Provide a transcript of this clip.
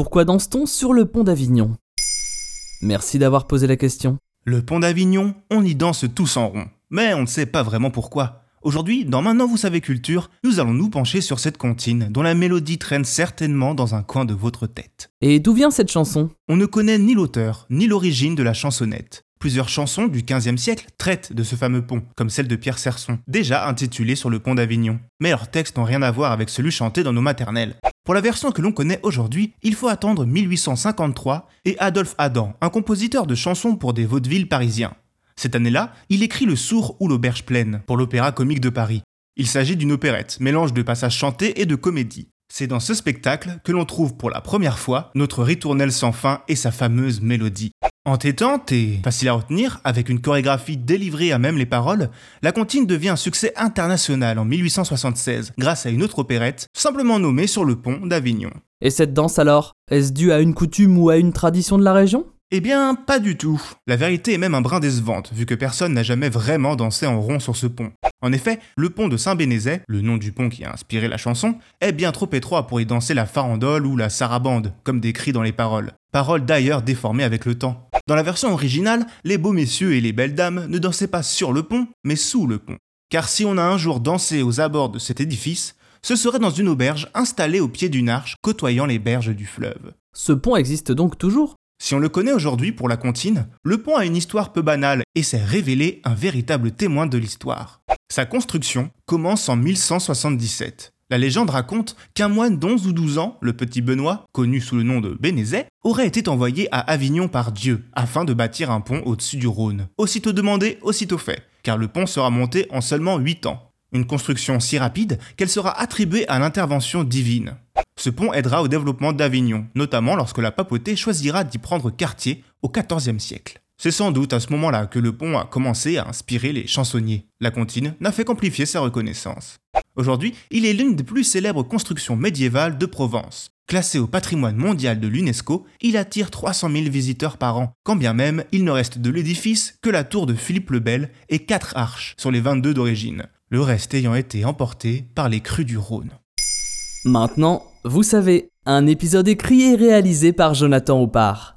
Pourquoi danse-t-on sur le pont d'Avignon? Merci d'avoir posé la question. Le pont d'Avignon, on y danse tous en rond. Mais on ne sait pas vraiment pourquoi. Aujourd'hui, dans Maintenant vous savez culture, nous allons nous pencher sur cette comptine dont la mélodie traîne certainement dans un coin de votre tête. Et d'où vient cette chanson? On ne connaît ni l'auteur, ni l'origine de la chansonnette. Plusieurs chansons du XVe siècle traitent de ce fameux pont, comme celle de Pierre Serson, déjà intitulée Sur le pont d'Avignon. Mais leurs textes n'ont rien à voir avec celui chanté dans nos maternelles. Pour la version que l'on connaît aujourd'hui, il faut attendre 1853 et Adolphe Adam, un compositeur de chansons pour des vaudevilles parisiens. Cette année-là, il écrit Le Sourd ou l'Auberge pleine pour l'Opéra comique de Paris. Il s'agit d'une opérette, mélange de passages chantés et de comédie. C'est dans ce spectacle que l'on trouve pour la première fois notre ritournelle sans fin et sa fameuse mélodie. Entêtante et facile à retenir, avec une chorégraphie délivrée à même les paroles, la comptine devient un succès international en 1876 grâce à une autre opérette, simplement nommée Sur le pont d'Avignon. Et cette danse alors Est-ce dû à une coutume ou à une tradition de la région? Eh bien, pas du tout. La vérité est même un brin décevante, vu que personne n'a jamais vraiment dansé en rond sur ce pont. En effet, le pont de Saint-Bénézet, le nom du pont qui a inspiré la chanson, est bien trop étroit pour y danser la farandole ou la sarabande, comme décrit dans les paroles. Paroles d'ailleurs déformées avec le temps. Dans la version originale, les beaux messieurs et les belles dames ne dansaient pas sur le pont, mais sous le pont. Car si on a un jour dansé aux abords de cet édifice, ce serait dans une auberge installée au pied d'une arche côtoyant les berges du fleuve. Ce pont existe donc toujours? Si on le connaît aujourd'hui pour la comptine, le pont a une histoire peu banale et s'est révélé un véritable témoin de l'histoire. Sa construction commence en 1177. La légende raconte qu'un moine d'11 ou 12 ans, le petit Benoît, connu sous le nom de Bénézet, aurait été envoyé à Avignon par Dieu afin de bâtir un pont au-dessus du Rhône. Aussitôt demandé, aussitôt fait, car le pont sera monté en seulement 8 ans. Une construction si rapide qu'elle sera attribuée à l'intervention divine. Ce pont aidera au développement d'Avignon, notamment lorsque la papauté choisira d'y prendre quartier au XIVe siècle. C'est sans doute à ce moment-là que le pont a commencé à inspirer les chansonniers. La comptine n'a fait qu'amplifier sa reconnaissance. Aujourd'hui, il est l'une des plus célèbres constructions médiévales de Provence. Classé au patrimoine mondial de l'UNESCO, il attire 300 000 visiteurs par an, quand bien même il ne reste de l'édifice que la tour de Philippe le Bel et 4 arches sur les 22 d'origine, le reste ayant été emporté par les crues du Rhône. Maintenant, vous savez, un épisode écrit et réalisé par Jonathan Oppard.